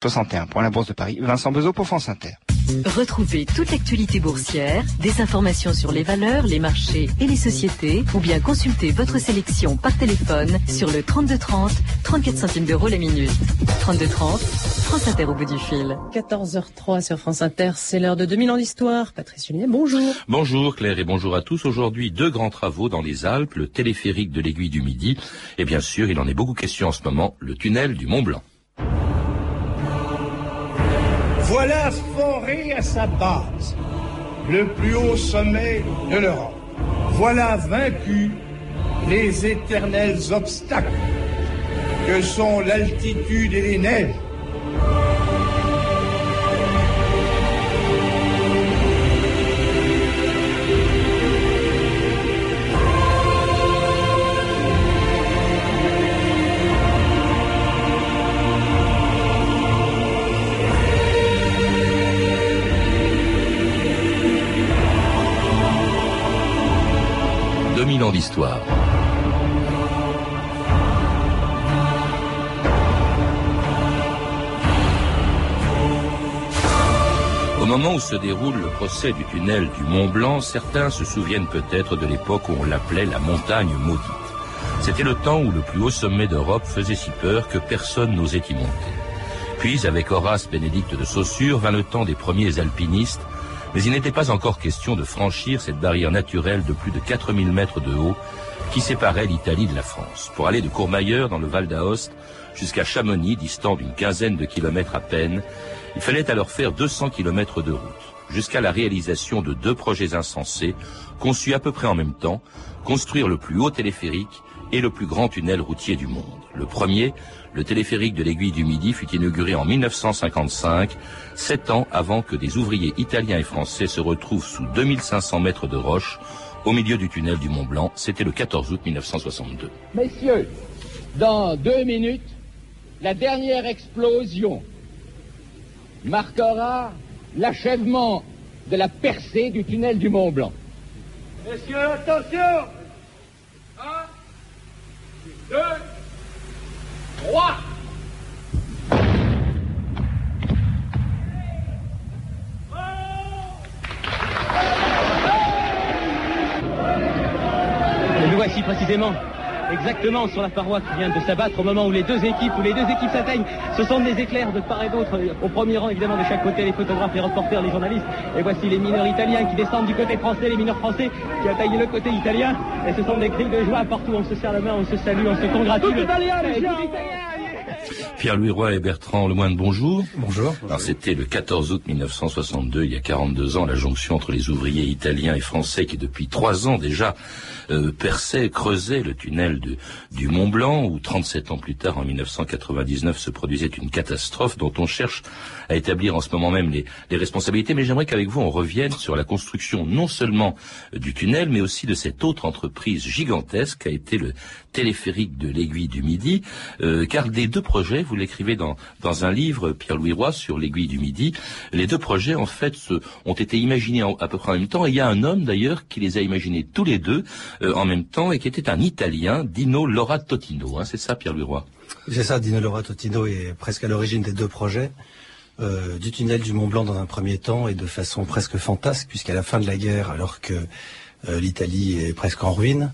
61 pour la Bourse de Paris. Vincent Bezot pour France Inter. Retrouvez toute l'actualité boursière, des informations sur les valeurs, les marchés et les sociétés, ou bien consultez votre sélection par téléphone sur le 3230, 34 centimes d'euros la minute. 3230, France Inter au bout du fil. 14h03 sur France Inter, c'est l'heure de 2000 ans d'histoire. Patrice Julien, bonjour. Bonjour Claire et bonjour à tous. Aujourd'hui, deux grands travaux dans les Alpes, le téléphérique de l'aiguille du Midi, et bien sûr, il en est beaucoup question en ce moment, le tunnel du Mont Blanc. Voilà foré à sa base, le plus haut sommet de l'Europe. Voilà vaincu les éternels obstacles que sont l'altitude et les neiges. Moment où se déroule le procès du tunnel du Mont Blanc, certains se souviennent peut-être de l'époque où on l'appelait la montagne maudite. C'était le temps où le plus haut sommet d'Europe faisait si peur que personne n'osait y monter. Puis, avec Horace Bénédicte de Saussure, vint le temps des premiers alpinistes mais il n'était pas encore question de franchir cette barrière naturelle de plus de 4000 mètres de haut qui séparait l'Italie de la France. Pour aller de Courmayeur dans le Val d'Aoste jusqu'à Chamonix, distant d'une quinzaine de kilomètres à peine, il fallait alors faire 200 kilomètres de route, jusqu'à la réalisation de deux projets insensés, conçus à peu près en même temps, construire le plus haut téléphérique et le plus grand tunnel routier du monde. Le premier, le téléphérique de l'aiguille du Midi, fut inauguré en 1955, sept ans avant que des ouvriers italiens et français se retrouvent sous 2500 mètres de roche au milieu du tunnel du Mont Blanc. C'était le 14 août 1962. Messieurs, dans deux minutes, la dernière explosion marquera l'achèvement de la percée du tunnel du Mont Blanc. Messieurs, attention Un, deux, trois. Précisément exactement sur la paroi qui vient de s'abattre au moment où les deux équipes, où les deux équipes s'atteignent. Ce sont des éclairs de part et d'autre, au premier rang évidemment de chaque côté, les photographes, les reporters, les journalistes. Et voici les mineurs italiens qui descendent du côté français, les mineurs français qui attaquent le côté italien. Et ce sont des cris de joie partout. On se serre la main, on se salue, on se congratule. Tout italien, les gens. Pierre-Louis Roy et Bertrand Lemoine, bonjour. Bonjour. Alors c'était le 14 août 1962, il y a 42 ans, la jonction entre les ouvriers italiens et français qui depuis trois ans déjà euh, perçaient, creusaient le tunnel de- du Mont Blanc, où 37 ans plus tard, en 1999, se produisait une catastrophe dont on cherche à établir en ce moment même les, les responsabilités. Mais j'aimerais qu'avec vous on revienne sur la construction non seulement euh, du tunnel, mais aussi de cette autre entreprise gigantesque qu'a été le téléphérique de l'aiguille du Midi, euh, car les deux projets, vous l'écrivez dans, dans un livre, Pierre-Louis Roy, sur l'aiguille du Midi, les deux projets, en fait, ont été imaginés à peu près en même temps, et il y a un homme, d'ailleurs, qui les a imaginés tous les deux euh, en même temps, et qui était un Italien, Dino Laura Totino, hein, c'est ça, Pierre-Louis Roy? C'est ça, Dino Laura Totino est presque à l'origine des deux projets. euh, du tunnel du Mont Blanc dans un premier temps et de façon presque fantasque, puisqu'à la fin de la guerre, alors que euh, l'Italie est presque en ruine,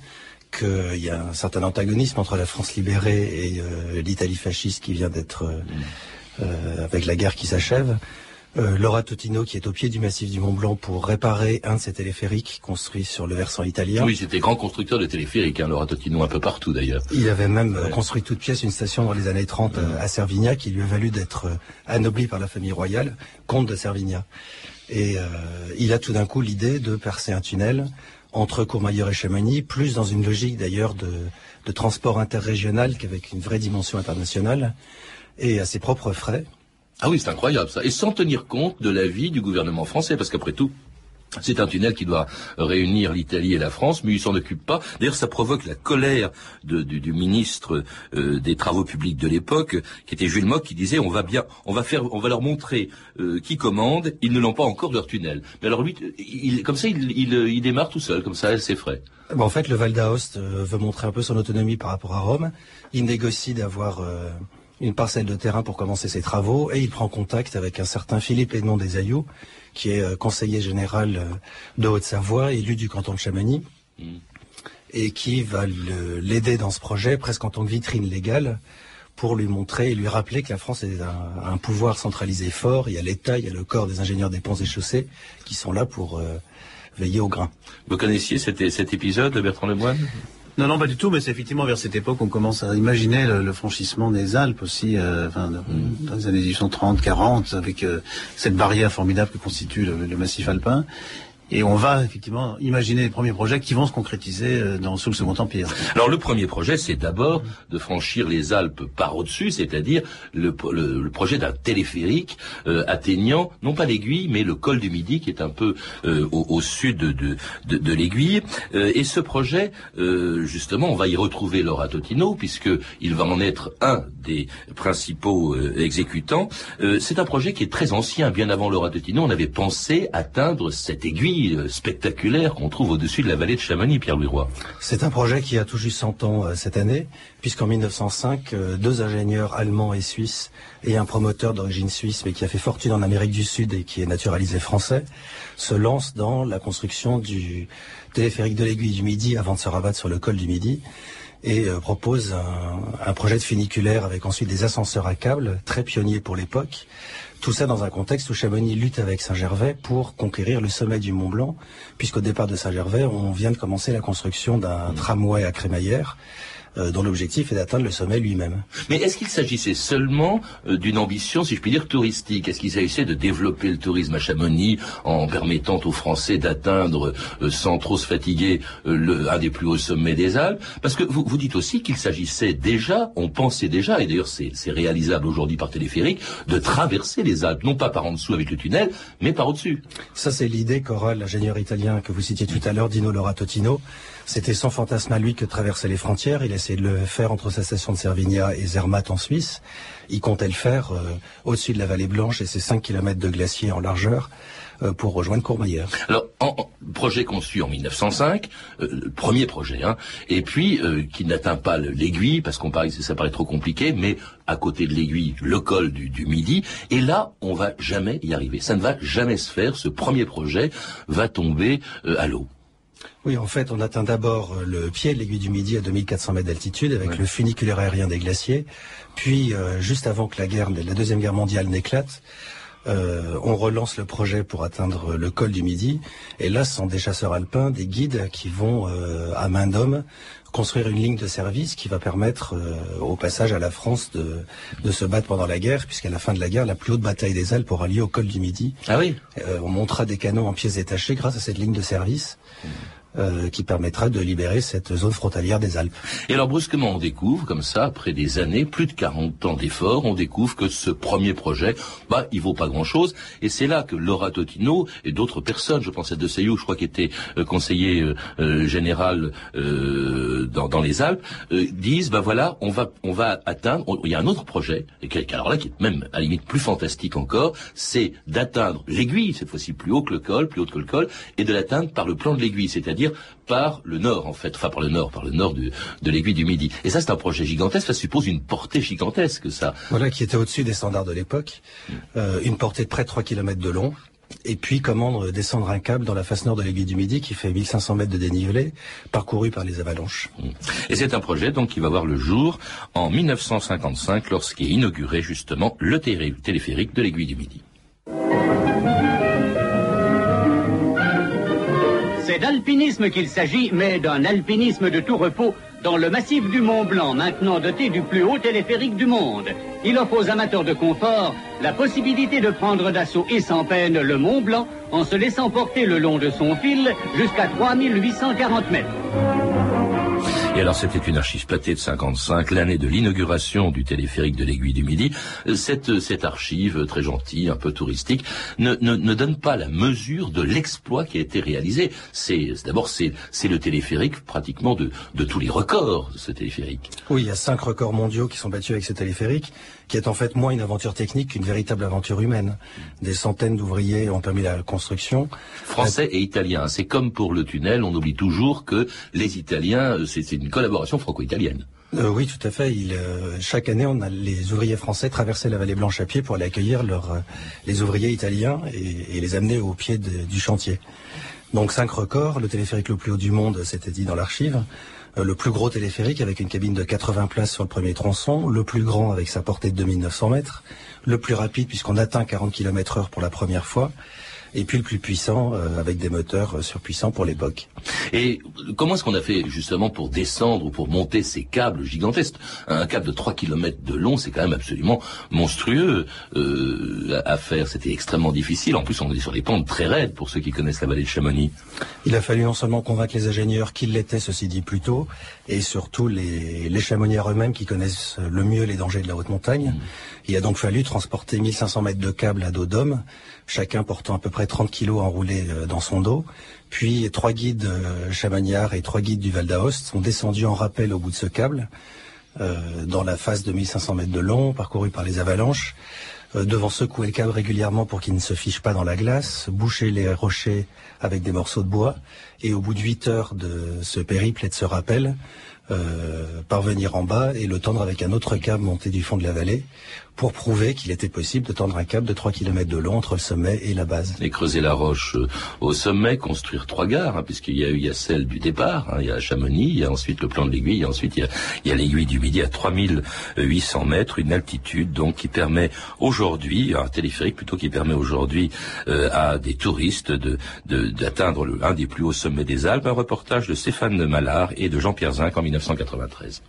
qu'il y a un certain antagonisme entre la France libérée et euh, l'Italie fasciste qui vient d'être euh, euh, avec la guerre qui s'achève. Euh, Laura Totino qui est au pied du massif du Mont Blanc pour réparer un de ces téléphériques construits sur le versant italien. Oui, c'était grand constructeur de téléphériques, hein, Laura Totino, un peu partout d'ailleurs. Il avait même construit toute pièce une station dans les années 30 euh, à Servignac qui lui a valu d'être anobli par la famille royale, comte de Servignac. Et euh, il a tout d'un coup l'idée de percer un tunnel entre Courmayeur et Chamonix, plus dans une logique d'ailleurs de, transport interrégional qu'avec une vraie dimension internationale, et à ses propres frais. Ah oui, c'est incroyable ça. Et sans tenir compte de l'avis du gouvernement français, parce qu'après tout, c'est un tunnel qui doit réunir l'Italie et la France, mais il s'en occupe pas. D'ailleurs, ça provoque la colère du, ministre euh, des Travaux publics de l'époque, qui était Jules Mock, qui disait on va bien, on va faire, on va leur montrer euh, qui commande. Ils ne l'ont pas encore leur tunnel. Mais alors lui, comme ça, il, démarre tout seul, comme ça, c'est frais. Bon, en fait, le Val d'Aoste euh, veut montrer un peu son autonomie par rapport à Rome. Il négocie d'avoir une parcelle de terrain pour commencer ses travaux et il prend contact avec un certain Philippe Edmond des Ailloux, qui est euh, conseiller général euh, de Haute-Savoie, élu du canton de Chamonix, mm. et qui va l'aider dans ce projet presque en tant que vitrine légale pour lui montrer et lui rappeler que la France est un, pouvoir centralisé fort. Il y a l'État, il y a le corps des ingénieurs des ponts et chaussées qui sont là pour euh, veiller au grain. Vous connaissiez cet, cet épisode, Bertrand Lemoine? Non, non, pas du tout, mais c'est effectivement vers cette époque qu'on commence à imaginer le, franchissement des Alpes aussi, euh, enfin, mm. dans les années 1830, 40, avec euh, cette barrière formidable que constitue le massif alpin. Et on va effectivement imaginer les premiers projets qui vont se concrétiser euh, dans, sous le Second Empire. Alors le premier projet, c'est d'abord de franchir les Alpes par au-dessus, c'est-à-dire le, projet d'un téléphérique euh, atteignant non pas l'aiguille, mais le col du Midi, qui est un peu euh, au, sud de, de, l'aiguille. et ce projet, justement, on va y retrouver Laura Totino, puisqu'il va en être un des principaux exécutants. c'est un projet qui est très ancien, bien avant Laura Totino. On avait pensé atteindre cette aiguille euh, spectaculaire qu'on trouve au-dessus de la vallée de Chamonix, Pierre-Louis Roy. C'est un projet qui a tout juste 100 ans euh, cette année, puisqu'en 1905, euh, deux ingénieurs allemands et suisses et un promoteur d'origine suisse, mais qui a fait fortune en Amérique du Sud et qui est naturalisé français, se lancent dans la construction du téléphérique de l'aiguille du Midi avant de se rabattre sur le col du Midi et propose un, un, projet de funiculaire avec ensuite des ascenseurs à câbles, très pionniers pour l'époque, tout ça dans un contexte où Chamonix lutte avec Saint-Gervais pour conquérir le sommet du Mont Blanc, puisqu'au départ de Saint-Gervais, on vient de commencer la construction d'un mmh. tramway à crémaillère dont l'objectif est d'atteindre le sommet lui-même. Mais est-ce qu'il s'agissait seulement euh, d'une ambition, si je puis dire, touristique? Est-ce qu'il s'agissait de développer le tourisme à Chamonix en permettant aux Français d'atteindre, euh, sans trop se fatiguer, le, un des plus hauts sommets des Alpes? Parce que vous, vous dites aussi qu'il s'agissait déjà, on pensait déjà, et d'ailleurs c'est réalisable aujourd'hui par téléphérique, de traverser les Alpes, non pas par en dessous avec le tunnel, mais par au-dessus. Ça c'est l'idée qu'aura l'ingénieur italien que vous citiez tout à l'heure, Dino Loratotino, c'était son fantasme à lui que de traverser les frontières. Il a essayé de le faire entre sa station de Servigna et Zermatt en Suisse. Il comptait le faire euh, au-dessus de la vallée Blanche et ses 5 km de glacier en largeur euh, pour rejoindre Courmayeur. Alors, en, projet conçu en 1905, euh, premier projet, hein, et puis qui n'atteint pas l'aiguille parce qu'on paraît ça paraît trop compliqué, mais à côté de l'aiguille, le col du, du, Midi, et là, on va jamais y arriver. Ça ne va jamais se faire. Ce premier projet va tomber à l'eau. Oui, en fait, on atteint d'abord euh, le pied de l'aiguille du Midi à 2400 mètres d'altitude avec le funiculaire aérien des glaciers. Puis, euh, juste avant que la guerre, la deuxième guerre mondiale n'éclate, euh, on relance le projet pour atteindre le col du Midi. Et là, ce sont des chasseurs alpins, des guides qui vont, à main d'homme, construire une ligne de service qui va permettre au passage à la France de, de se battre pendant la guerre, puisqu'à la fin de la guerre, la plus haute bataille des Alpes aura lieu au col du Midi. Ah oui. on montera des canons en pièces détachées grâce à cette ligne de service. Euh, qui permettra de libérer cette zone frontalière des Alpes. Et alors brusquement, on découvre, comme ça, après des années, plus de 40 ans d'efforts, on découvre que ce premier projet, bah, il vaut pas grand-chose. Et c'est là que Laura Totino et d'autres personnes, je pense à De Seyou, je crois qu'il était euh, conseiller euh, général dans, dans, les Alpes, disent, bah voilà, on va, on va atteindre, il y a un autre projet, et qui, alors là, qui est même à la limite plus fantastique encore, c'est d'atteindre l'aiguille, cette fois-ci plus haut que le col, plus haut que le col, et de l'atteindre par le plan de l'aiguille, c'est-à-dire par le nord, en fait, enfin par le nord, par le nord de l'aiguille du Midi. Et ça, c'est un projet gigantesque, ça suppose une portée gigantesque, ça. Voilà, qui était au-dessus des standards de l'époque, euh, une portée de près de 3 km de long, et puis comment descendre un câble dans la face nord de l'aiguille du Midi qui fait 1500 mètres de dénivelé, parcouru par les avalanches. Mmh. Et c'est un projet donc qui va voir le jour en 1955 lorsqu'est inauguré justement le téléphérique de l'aiguille du Midi. C'est d'alpinisme qu'il s'agit, mais d'un alpinisme de tout repos dans le massif du Mont Blanc, maintenant doté du plus haut téléphérique du monde. Il offre aux amateurs de confort la possibilité de prendre d'assaut et sans peine le Mont Blanc en se laissant porter le long de son fil jusqu'à 3840 mètres. Et alors c'était une archive platée de 55, l'année de l'inauguration du téléphérique de l'aiguille du Midi. Cette, cette archive très gentille, un peu touristique, ne, ne, ne donne pas la mesure de l'exploit qui a été réalisé. C'est d'abord c'est c'est le téléphérique pratiquement de, de tous les records ce téléphérique. Oui, il y a cinq records mondiaux qui sont battus avec ce téléphérique qui est en fait moins une aventure technique qu'une véritable aventure humaine. Des centaines d'ouvriers ont permis la construction. Français et italiens. C'est comme pour le tunnel, on oublie toujours que les Italiens, c'est une collaboration franco-italienne. Euh, oui, tout à fait. Il, euh, chaque année, on a les ouvriers français traversaient la vallée Blanche à pied pour aller accueillir euh, les ouvriers italiens et, et, les amener au pied de, du chantier. Donc cinq records. Le téléphérique le plus haut du monde, c'était dit dans l'archive. Le plus gros téléphérique avec une cabine de 80 places sur le premier tronçon. Le plus grand avec sa portée de 2900 mètres. Le plus rapide puisqu'on atteint 40 km heure pour la première fois et puis le plus puissant euh, avec des moteurs euh, surpuissants pour l'époque. Et comment est-ce qu'on a fait justement pour descendre ou pour monter ces câbles gigantesques? Un câble de 3 km de long, c'est quand même absolument monstrueux euh, à faire. C'était extrêmement difficile. En plus, on est sur des pentes très raides pour ceux qui connaissent la vallée de Chamonix. Il a fallu non seulement convaincre les ingénieurs qu'ils l'étaient, ceci dit plus tôt, et surtout les, les chamonières eux-mêmes qui connaissent le mieux les dangers de la haute montagne. Mmh. Il a donc fallu transporter 1500 mètres de câbles à dos d'homme chacun portant à peu près 30 kilos enroulés euh, dans son dos. Puis trois guides euh, chamagnards et trois guides du Val d'Aoste sont descendus en rappel au bout de ce câble, euh, dans la phase de 1500 mètres de long, parcourue par les avalanches, devant secouer le câble régulièrement pour qu'il ne se fiche pas dans la glace, boucher les rochers avec des morceaux de bois, et au bout de 8 heures de ce périple et de ce rappel, parvenir en bas et le tendre avec un autre câble monté du fond de la vallée, pour prouver qu'il était possible de tendre un câble de 3 km de long entre le sommet et la base. Et creuser la roche euh, au sommet, construire trois gares, hein, puisqu'il y a il y a celle du départ, hein, il y a Chamonix, il y a ensuite le plan de l'aiguille, et ensuite il y a, l'aiguille du Midi à 3800 mètres, une altitude donc qui permet aujourd'hui, un téléphérique plutôt qui permet aujourd'hui euh, à des touristes de d'atteindre de, des plus hauts sommets des Alpes, un reportage de Stéphane Mallard et de Jean-Pierre Zinc en 1993.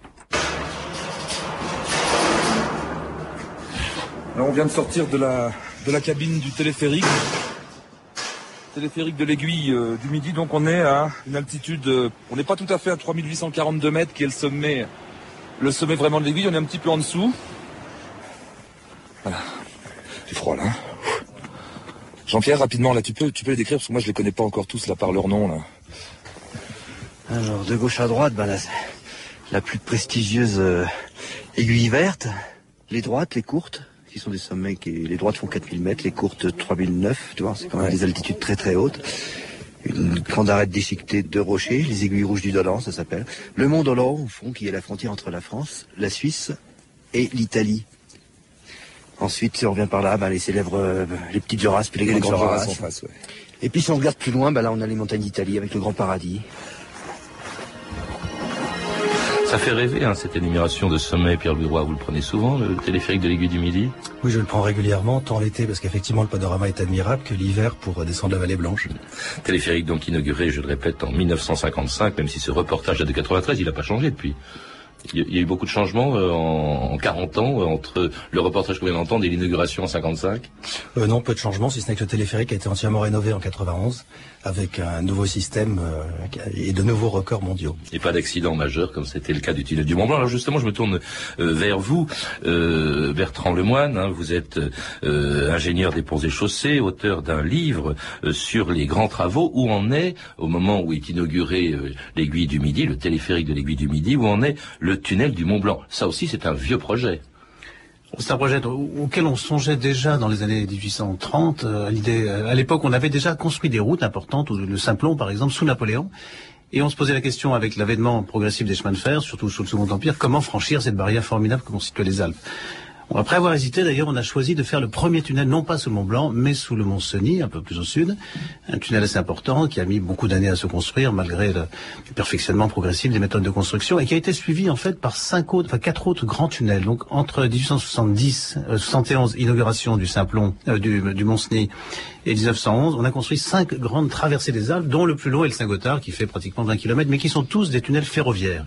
on vient de sortir de la, de la cabine du téléphérique. Téléphérique de l'aiguille euh, du Midi, donc on est à une altitude, euh, on n'est pas tout à fait à 3842 mètres qui est le sommet, le sommet vraiment de l'aiguille, on est un petit peu en dessous. Voilà. C'est froid là. Jean-Pierre, rapidement, là, tu peux, tu peux les décrire parce que moi je les connais pas encore tous là par leur nom là. Alors de gauche à droite, ben là, la plus prestigieuse euh, aiguille verte, les droites, les courtes, qui sont des sommets qui, les droites font 4000 mètres, les courtes 3009, tu vois, c'est quand même des altitudes très très hautes. Une grande arête déchiquetée de rochers, les aiguilles rouges du Dolan, ça s'appelle. Le Mont Dolent, au fond, qui est la frontière entre la France, la Suisse et l'Italie. Ensuite, si on revient par là, ben, les célèbres, euh, les petites Jorasses, puis les, les grandes Jorasses. Et puis si on regarde plus loin, ben, là on a les montagnes d'Italie avec le Grand Paradis. Ça fait rêver, hein, cette énumération de sommet, Pierre Leroy. Vous le prenez souvent, le téléphérique de l'aiguille du Midi? Oui, je le prends régulièrement, tant l'été, parce qu'effectivement, le panorama est admirable, que l'hiver pour descendre la vallée blanche. Téléphérique donc inauguré, je le répète, en 1955, même si ce reportage date de 93, il n'a pas changé depuis. Il y a eu beaucoup de changements euh, en 40 ans euh, entre le reportage qu'on vient d'entendre et l'inauguration en 55 euh, Non, peu de changements, si ce n'est que le téléphérique a été entièrement rénové en 91 avec un nouveau système et de nouveaux records mondiaux. Et pas d'accident majeur comme c'était le cas du tunnel du Mont Blanc. Alors justement, je me tourne vers vous, Bertrand Lemoine. Hein, vous êtes ingénieur des ponts et chaussées, auteur d'un livre sur les grands travaux. Où en est, au moment où est inauguré l'aiguille du Midi, le téléphérique de l'aiguille du Midi, où en est le tunnel du Mont Blanc. Ça aussi, c'est un vieux projet. C'est un projet auquel on songeait déjà dans les années 1830. Euh, euh, à l'époque, on avait déjà construit des routes importantes, le Simplon par exemple, sous Napoléon. Et on se posait la question avec l'avènement progressif des chemins de fer, surtout sous le Second Empire, comment franchir cette barrière formidable que constituent les Alpes. Après avoir hésité, d'ailleurs, on a choisi de faire le premier tunnel, non pas sous le Mont Blanc, mais sous le Mont Cenis, un peu plus au sud. Un tunnel assez important qui a mis beaucoup d'années à se construire, malgré le, perfectionnement progressif des méthodes de construction, et qui a été suivi en fait par cinq autres, enfin quatre autres grands tunnels. Donc entre 1870, 71, euh, inauguration du Simplon, euh, du, du Mont Cenis, et 1911, on a construit cinq grandes traversées des Alpes, dont le plus long est le Saint-Gothard, qui fait pratiquement 20 km, mais qui sont tous des tunnels ferroviaires.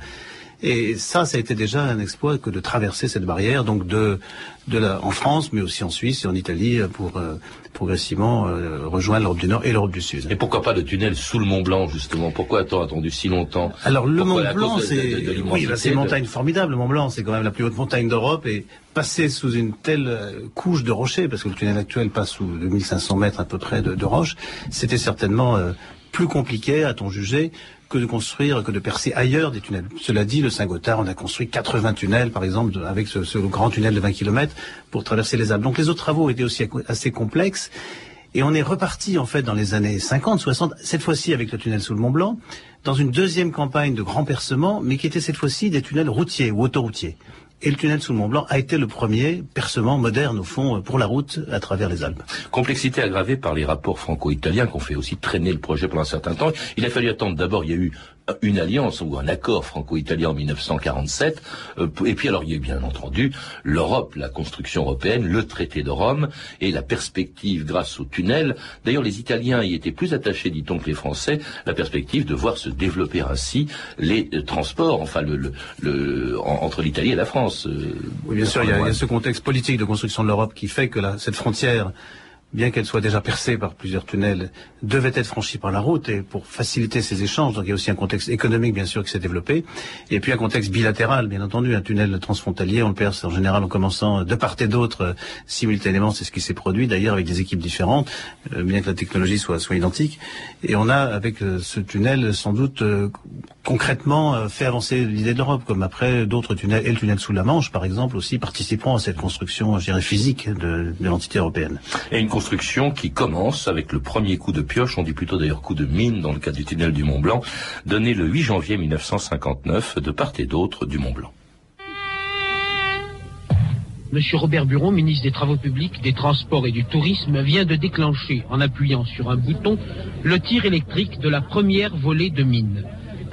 Et ça, ça a été déjà un exploit que de traverser cette barrière, donc de, de la, en France, mais aussi en Suisse et en Italie, pour euh, progressivement euh, rejoindre l'Europe du Nord et l'Europe du Sud. Et pourquoi pas de tunnel sous le Mont Blanc, justement? Pourquoi a-t-on attendu si longtemps? Alors le Mont Blanc, c'est oui, bah, c'est une montagne formidable. Le Mont Blanc, c'est quand même la plus haute montagne d'Europe et passer sous une telle euh, couche de rochers, parce que le tunnel actuel passe sous 2500 mètres à peu près de, de roches, c'était certainement plus compliqué, a-t-on jugé, que de construire, que de percer ailleurs des tunnels. Cela dit, le Saint-Gothard, on a construit 80 tunnels, par exemple, avec ce, grand tunnel de 20 km pour traverser les Alpes. Donc les autres travaux étaient aussi assez complexes. Et on est reparti en fait dans les années 50, 60, cette fois-ci avec le tunnel sous le Mont Blanc, dans une deuxième campagne de grand percement, mais qui était cette fois-ci des tunnels routiers ou autoroutiers. Et le tunnel sous le Mont Blanc a été le premier percement moderne, au fond, pour la route à travers les Alpes. Complexité aggravée par les rapports franco-italiens qui ont fait aussi traîner le projet pendant un certain temps. Il a fallu attendre d'abord, il y a eu une alliance ou un accord franco-italien en 1947. Euh, et puis alors il y a bien entendu l'Europe, la construction européenne, le traité de Rome et la perspective grâce au tunnel. D'ailleurs les Italiens y étaient plus attachés, dit-on, que les Français, la perspective de voir se développer ainsi les euh, transports, enfin le, le, entre l'Italie et la France. Euh, oui, bien sûr, il y, a, ce contexte politique de construction de l'Europe qui fait que cette frontière bien qu'elle soit déjà percée par plusieurs tunnels, devait être franchie par la route et pour faciliter ces échanges. Donc il y a aussi un contexte économique bien sûr qui s'est développé et puis un contexte bilatéral bien entendu. Un tunnel transfrontalier, on le perce en général en commençant de part et d'autre euh, simultanément. C'est ce qui s'est produit d'ailleurs avec des équipes différentes, euh, bien que la technologie soit, soit identique. Et on a avec euh, ce tunnel sans doute concrètement fait avancer l'idée de l'Europe, comme après d'autres tunnels et le tunnel sous la Manche par exemple aussi participeront à cette construction, je dirais, physique de, de l'entité européenne construction qui commence avec le premier coup de pioche, on dit plutôt d'ailleurs coup de mine dans le cas du tunnel du Mont Blanc, donné le 8 janvier 1959 de part et d'autre du Mont Blanc. Monsieur Robert Buron, ministre des Travaux publics, des Transports et du Tourisme, vient de déclencher, en appuyant sur un bouton, le tir électrique de la première volée de mine.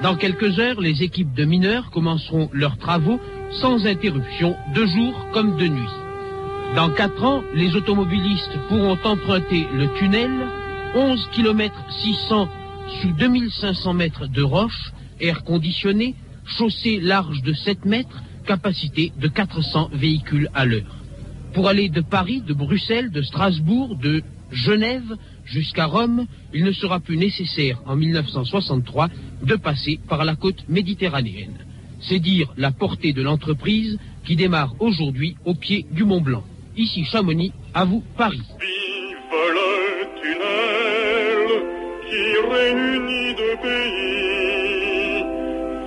Dans quelques heures, les équipes de mineurs commenceront leurs travaux sans interruption, de jour comme de nuit. Dans quatre ans, les automobilistes pourront emprunter le tunnel, 11 km 600 sous 2500 mètres de roche, air conditionné, chaussée large de 7 mètres, capacité de 400 véhicules à l'heure. Pour aller de Paris, de Bruxelles, de Strasbourg, de Genève jusqu'à Rome, il ne sera plus nécessaire en 1963 de passer par la côte méditerranéenne. C'est dire la portée de l'entreprise qui démarre aujourd'hui au pied du Mont Blanc. Ici Chamonix, à vous Paris. Vive le tunnel qui réunit deux pays.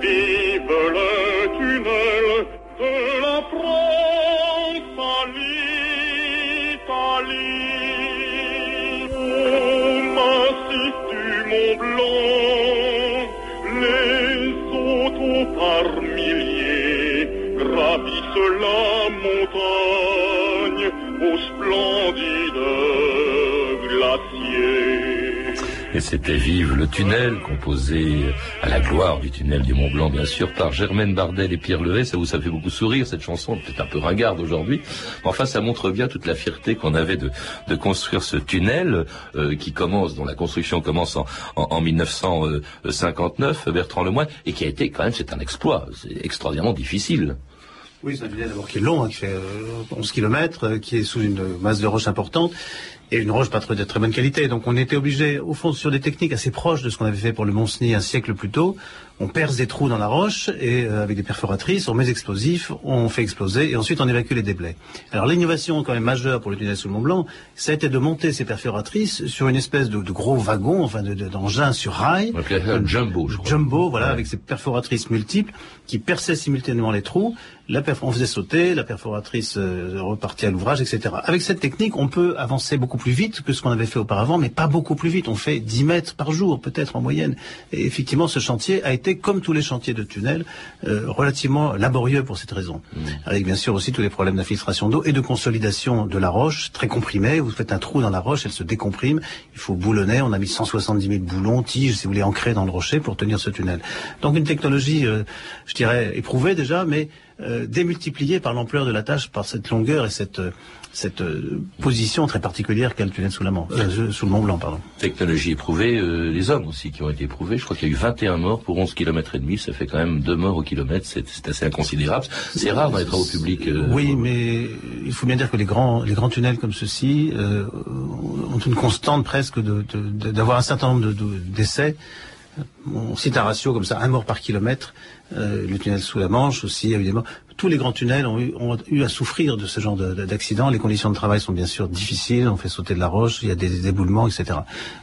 Vive le Et c'était Vive le tunnel, composé à la gloire du tunnel du Mont Blanc, bien sûr, par Germaine Bardel et Pierre Levet. Ça vous ça fait beaucoup sourire, cette chanson, peut-être un peu ringarde aujourd'hui. Enfin, ça montre bien toute la fierté qu'on avait de, construire ce tunnel, euh, qui commence, dont la construction commence en, en, en 1959, Bertrand Lemoyne, et qui a été, quand même, c'est un exploit. C'est extraordinairement difficile. Oui, c'est un tunnel d'abord qui est long, hein, qui fait 11 euh, km, euh, qui est sous une masse de roche importante et une roche pas de très bonne qualité. Donc on était obligé, au fond, sur des techniques assez proches de ce qu'on avait fait pour le Mont-Cenis un siècle plus tôt. On perce des trous dans la roche et euh, avec des perforatrices, on met des explosifs, on fait exploser et ensuite on évacue les déblais. Alors l'innovation quand même majeure pour le tunnel sous le Mont Blanc, ça a été de monter ces perforatrices sur une espèce de, gros wagon, enfin d'engin sur rail. Un jumbo, je crois. Jumbo, voilà, avec ces perforatrices multiples qui perçaient simultanément les trous. La on faisait sauter, la perforatrice euh, repartit à l'ouvrage, etc. Avec cette technique, on peut avancer beaucoup plus vite que ce qu'on avait fait auparavant, mais pas beaucoup plus vite. On fait 10 mètres par jour, peut-être en moyenne. Et effectivement, ce chantier a été, comme tous les chantiers de tunnel, euh, relativement laborieux pour cette raison. Mmh. Avec bien sûr aussi tous les problèmes d'infiltration d'eau et de consolidation de la roche, très comprimée. Vous faites un trou dans la roche, elle se décomprime. Il faut boulonner. On a mis 170 000 boulons, tiges, si vous voulez, ancrés dans le rocher pour tenir ce tunnel. Donc une technologie, euh, je dirais, éprouvée déjà, mais euh, démultipliée par l'ampleur de la tâche, par cette longueur et cette cette euh, position très particulière qu'a le tunnel sous, la euh, sous le Mont Blanc. Pardon. Technologie éprouvée, euh, les hommes aussi qui ont été éprouvés. Je crois qu'il y a eu 21 morts pour 11 km et demi. Ça fait quand même deux morts au kilomètre. C'est assez inconsidérable. C'est rare dans les travaux publics. oui, mais il faut bien dire que les grands, les grands tunnels comme ceux-ci ont une constante presque d'avoir un certain nombre d'essais. on cite un ratio comme ça, un mort par kilomètre. Le tunnel sous la Manche aussi, évidemment tous les grands tunnels ont eu, à souffrir de ce genre d'accident. Les conditions de travail sont bien sûr difficiles, on fait sauter de la roche, il y a des éboulements, etc.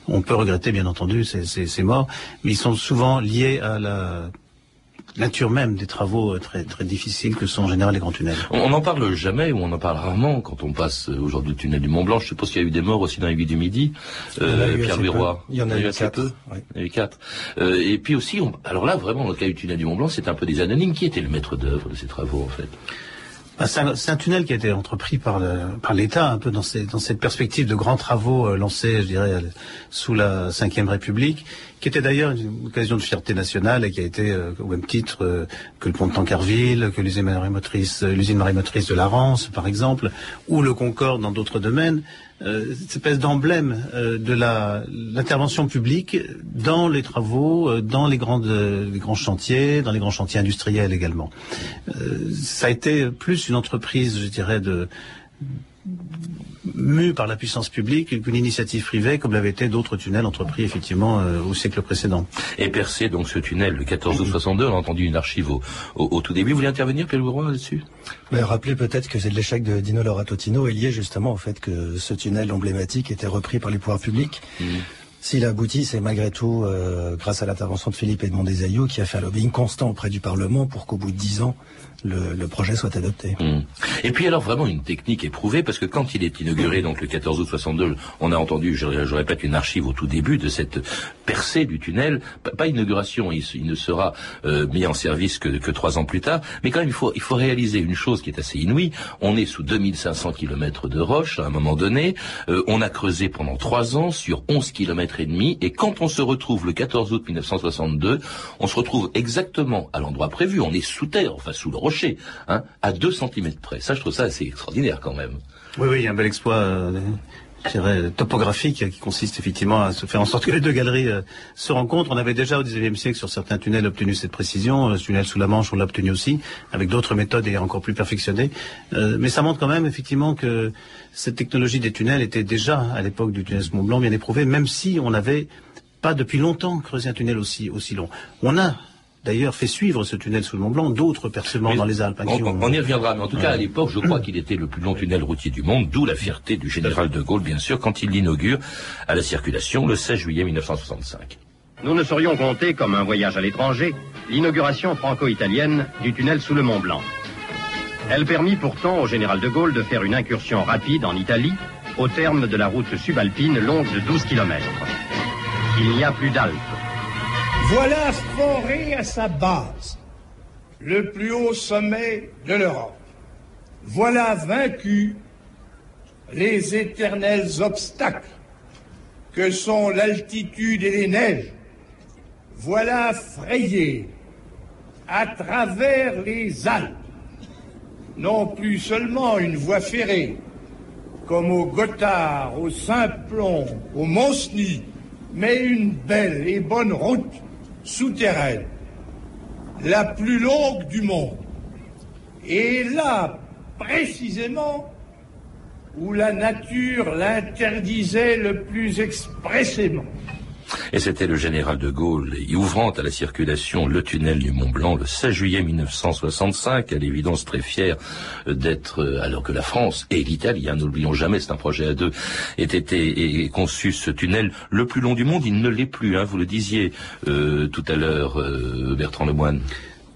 On peut regretter bien entendu ces, morts, mais ils sont souvent liés à la nature même des travaux euh, très très difficiles que sont en général les grands tunnels. On n'en parle jamais ou on en parle rarement quand on passe euh, aujourd'hui le tunnel du Mont Blanc. Je suppose qu'il y a eu des morts aussi dans les Nuits du Midi. Euh, Pierre Leroy. Il y en a eu assez quatre. oui. Il y en a eu quatre. Euh, et puis aussi, on- alors là, vraiment, dans le cas du tunnel du Mont Blanc, c'est un peu des anonymes. Qui était le maître d'œuvre de ces travaux, en fait? Bah, C'est un, tunnel qui a été entrepris par le- par l'État, un peu dans, ces- dans cette perspective de grands travaux euh, lancés, je dirais, euh, sous la Ve République, qui était d'ailleurs une occasion de fierté nationale et qui a été euh, au même titre euh, que le pont de Tancarville, que l'usine marémotrice, euh, de la Rance, par exemple, ou le Concorde dans d'autres domaines. Cette espèce d'emblème de l'intervention publique dans les travaux, dans les grands chantiers, dans les grands chantiers industriels également. Ça a été plus une entreprise, je dirais, de mue par la puissance publique qu'une initiative privée, comme l'avaient été d'autres tunnels entrepris effectivement euh, au siècle précédent. Et percé donc ce tunnel le 14 août 62, on a entendu une archive au, au- au tout début. Vous voulez intervenir, Pierre Leroy, là-dessus? Mais rappelez peut-être que c'est de l'échec de Dino Laura-Totino est lié justement au fait que ce tunnel emblématique était repris par les pouvoirs publics. S'il a abouti, c'est malgré tout euh, grâce à l'intervention de Philippe Edmond Desaillyaux qui a fait un lobbying constant auprès du Parlement pour qu'au bout de dix ans, le, projet soit adopté. Hmm. Et puis alors vraiment une technique éprouvée parce que quand il est inauguré donc le 14 août 62, on a entendu, je, répète, une archive au tout début de cette percée du tunnel. Pas, inauguration, il, ne sera euh, mis en service que, trois ans plus tard. Mais quand même, il faut, il faut réaliser une chose qui est assez inouïe. On est sous 2500 kilomètres de roche à un moment donné. Euh, on a creusé pendant trois ans sur 11 kilomètres et demi. Et quand on se retrouve le 14 août 1962, on se retrouve exactement à l'endroit prévu. On est sous terre, enfin sous le hein, à 2 centimètres près. Ça, je trouve ça assez extraordinaire quand même. Oui, oui, il y a un bel exploit. euh, topographique euh, qui consiste effectivement à se faire en sorte que les deux galeries euh, se rencontrent. On avait déjà au XIXe siècle sur certains tunnels obtenu cette précision. Le tunnel sous la Manche, on l'a obtenu aussi, avec d'autres méthodes et encore plus perfectionnées. Euh, mais ça montre quand même effectivement que cette technologie des tunnels était déjà à l'époque du tunnel Mont Blanc bien éprouvée, même si on n'avait pas depuis longtemps creusé un tunnel aussi aussi long. On a d'ailleurs fait suivre ce tunnel sous le Mont Blanc d'autres percements Mais dans les Alpes. hein, On, qui ont- on y reviendra, mais en tout cas, à l'époque, je crois qu'il était le plus long tunnel routier du monde, d'où la fierté du général de Gaulle, bien sûr, quand il l'inaugure à la circulation le 16 juillet 1965. Nous ne saurions compter comme un voyage à l'étranger l'inauguration franco-italienne du tunnel sous le Mont Blanc. Elle permit pourtant au général de Gaulle de faire une incursion rapide en Italie au terme de la route subalpine longue de 12 km. Il n'y a plus d'Alpes. Voilà foré à sa base, le plus haut sommet de l'Europe. Voilà vaincu les éternels obstacles que sont l'altitude et les neiges. Voilà frayé à travers les Alpes, non plus seulement une voie ferrée, comme au Gothard, au Simplon, au Mont-Cenis, mais une belle et bonne route souterraine, la plus longue du monde. Et là, précisément, où la nature l'interdisait le plus expressément. Et c'était le général de Gaulle, y ouvrant à la circulation le tunnel du Mont Blanc le 16 juillet 1965, à l'évidence très fier d'être, euh, alors que la France et l'Italie, hein, n'oublions jamais, c'est un projet à deux, ait été conçu ce tunnel le plus long du monde. Il ne l'est plus, hein, vous le disiez euh, tout à l'heure, euh, Bertrand Lemoine.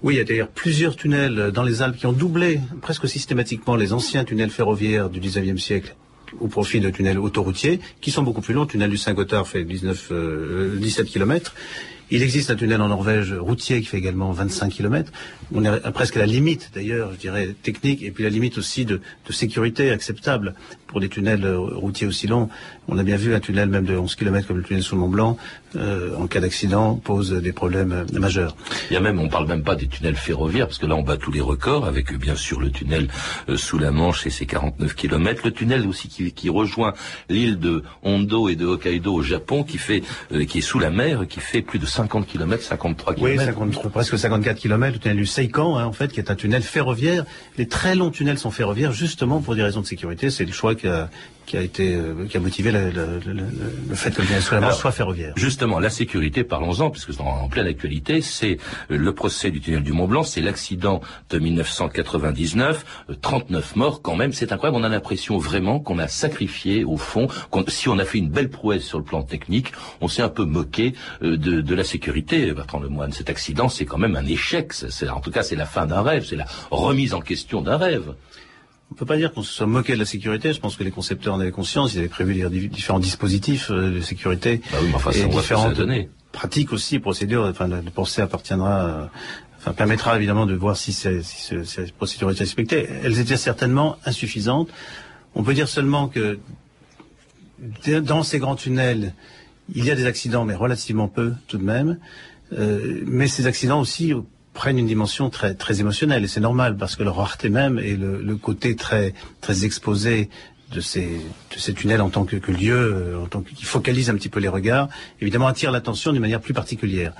Oui, il y a d'ailleurs plusieurs tunnels dans les Alpes qui ont doublé presque systématiquement les anciens tunnels ferroviaires du 19e siècle au profit de tunnels autoroutiers qui sont beaucoup plus longs. Le tunnel du Saint-Gothard fait 19, euh, 17 km. Il existe un tunnel en Norvège routier qui fait également 25 km. On est presque à la limite, d'ailleurs, je dirais, technique, et puis la limite aussi de, sécurité acceptable pour des tunnels euh, routiers aussi longs. On a bien vu un tunnel même de 11 km comme le tunnel sous le Mont Blanc, euh, en cas d'accident, pose des problèmes euh, majeurs. Il y a même, on parle même pas des tunnels ferroviaires, parce que là on bat tous les records, avec bien sûr le tunnel sous la Manche et ses 49 km, le tunnel aussi qui, rejoint l'île de Hondo et de Hokkaido au Japon, qui fait, qui est sous la mer, qui fait plus de 50 km, 53 km. Oui, 50 presque 54 km, le tunnel du Seikan, hein, en fait, qui est un tunnel ferroviaire. Les très longs tunnels sont ferroviaires, justement pour des raisons de sécurité. C'est le choix qu'a qui a été euh, qui a motivé le, le, le, le fait que le tunnel sous la Manche soit ferroviaire. Justement, la sécurité, parlons-en, puisque c'est en, en pleine actualité, c'est euh, le procès du tunnel du Mont Blanc, c'est l'accident de 1999, euh, 39 morts quand même, c'est incroyable, on a l'impression vraiment qu'on a sacrifié au fond, qu'on- si on a fait une belle prouesse sur le plan technique, on s'est un peu moqué euh, de, de la sécurité, Bertrand Lemoine. Cet accident, c'est quand même un échec, c'est- c'est- en tout cas c'est la fin d'un rêve, c'est la remise en question d'un rêve. On peut pas dire qu'on se soit moqué de la sécurité. Je pense que les concepteurs en avaient conscience. Ils avaient prévu différents dispositifs euh, de sécurité Bah oui, mais enfin, et différentes pratiques aussi, procédures. Enfin, le le procès appartiendra, euh, enfin, permettra évidemment de voir si, ces- si ce- ces procédures étaient respectées. Elles étaient certainement insuffisantes. On peut dire seulement que dans ces grands tunnels, il y a des accidents, mais relativement peu tout de même. Euh, mais ces accidents aussi prennent une dimension très très émotionnelle et c'est normal parce que leur rareté même et le, côté très très exposé de ces de ces tunnels en tant que, que lieu, euh, en tant qui focalise un petit peu les regards, évidemment attire l'attention d'une manière plus particulière.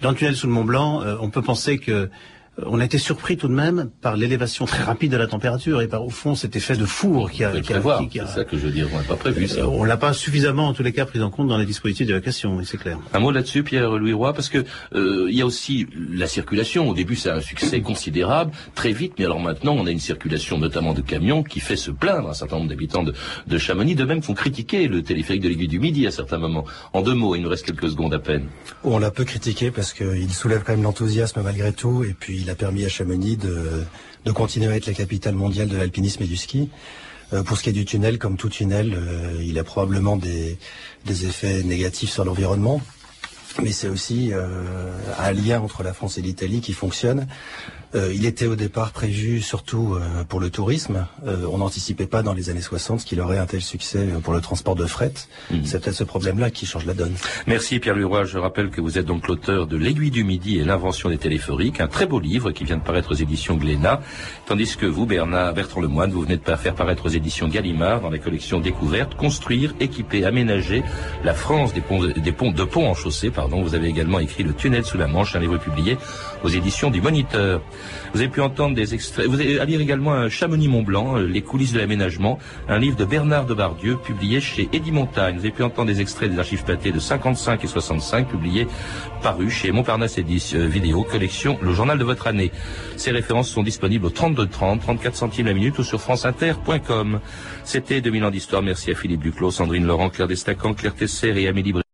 Dans le tunnel sous le Mont Blanc, euh, on peut penser que on a été surpris tout de même par l'élévation très rapide de la température et par au fond cet effet de four qui a, qui a- prévoir, qui- qui a- c'est ça que je veux dire, on n'a pas prévu ça. euh, on l'a pas suffisamment en tous les cas pris en compte dans les dispositifs d'évacuation, oui, c'est clair. Un mot là-dessus, Pierre-Louis Roy, parce que euh, il y a aussi la circulation. Au début, c'est un succès considérable, très vite, mais alors maintenant, on a une circulation notamment de camions qui fait se plaindre un certain nombre d'habitants de, de Chamonix. De même, font critiquer le téléphérique de l'Aiguille du Midi à certains moments. En deux mots, il nous reste quelques secondes à peine. On l'a peu critiqué parce qu'il soulève quand même l'enthousiasme malgré tout, et puis il a permis à Chamonix de, de continuer à être la capitale mondiale de l'alpinisme et du ski. Euh, pour ce qui est du tunnel, comme tout tunnel, euh, il a probablement des, des effets négatifs sur l'environnement, mais c'est aussi euh, un lien entre la France et l'Italie qui fonctionne. Euh, il était au départ prévu surtout euh, pour le tourisme. Euh, on n'anticipait pas dans les années 60 qu'il aurait un tel succès euh, pour le transport de fret. C'est peut-être ce problème-là qui change la donne. Merci Pierre Leroy. Je rappelle que vous êtes donc l'auteur de L'aiguille du midi et l'invention des téléphériques, un très beau livre qui vient de paraître aux éditions Glénat, tandis que vous, Bernard Bertrand Lemoine, vous venez de faire paraître aux éditions Gallimard dans la collection Découverte, construire, équiper, aménager la France des ponts, des ponts de ponts en chaussée. Pardon. Vous avez également écrit Le tunnel sous la Manche, un livre publié aux éditions du Moniteur. Vous avez pu entendre des extraits. Vous avez à lire également un Chamonix Mont Blanc, euh, les coulisses de l'aménagement, un livre de Bernard Debardieu publié chez Eddie Montagne. Vous avez pu entendre des extraits des archives pâtées de 55 et 65 publiés parus chez Montparnasse Édition euh, Vidéo, collection Le Journal de votre année. Ces références sont disponibles au 32 30, 34 centimes la minute ou sur franceinter.com. C'était 2000 ans d'histoire. Merci à Philippe Duclos, Sandrine Laurent, Claire Destacan, Claire Tesser et Amélie Br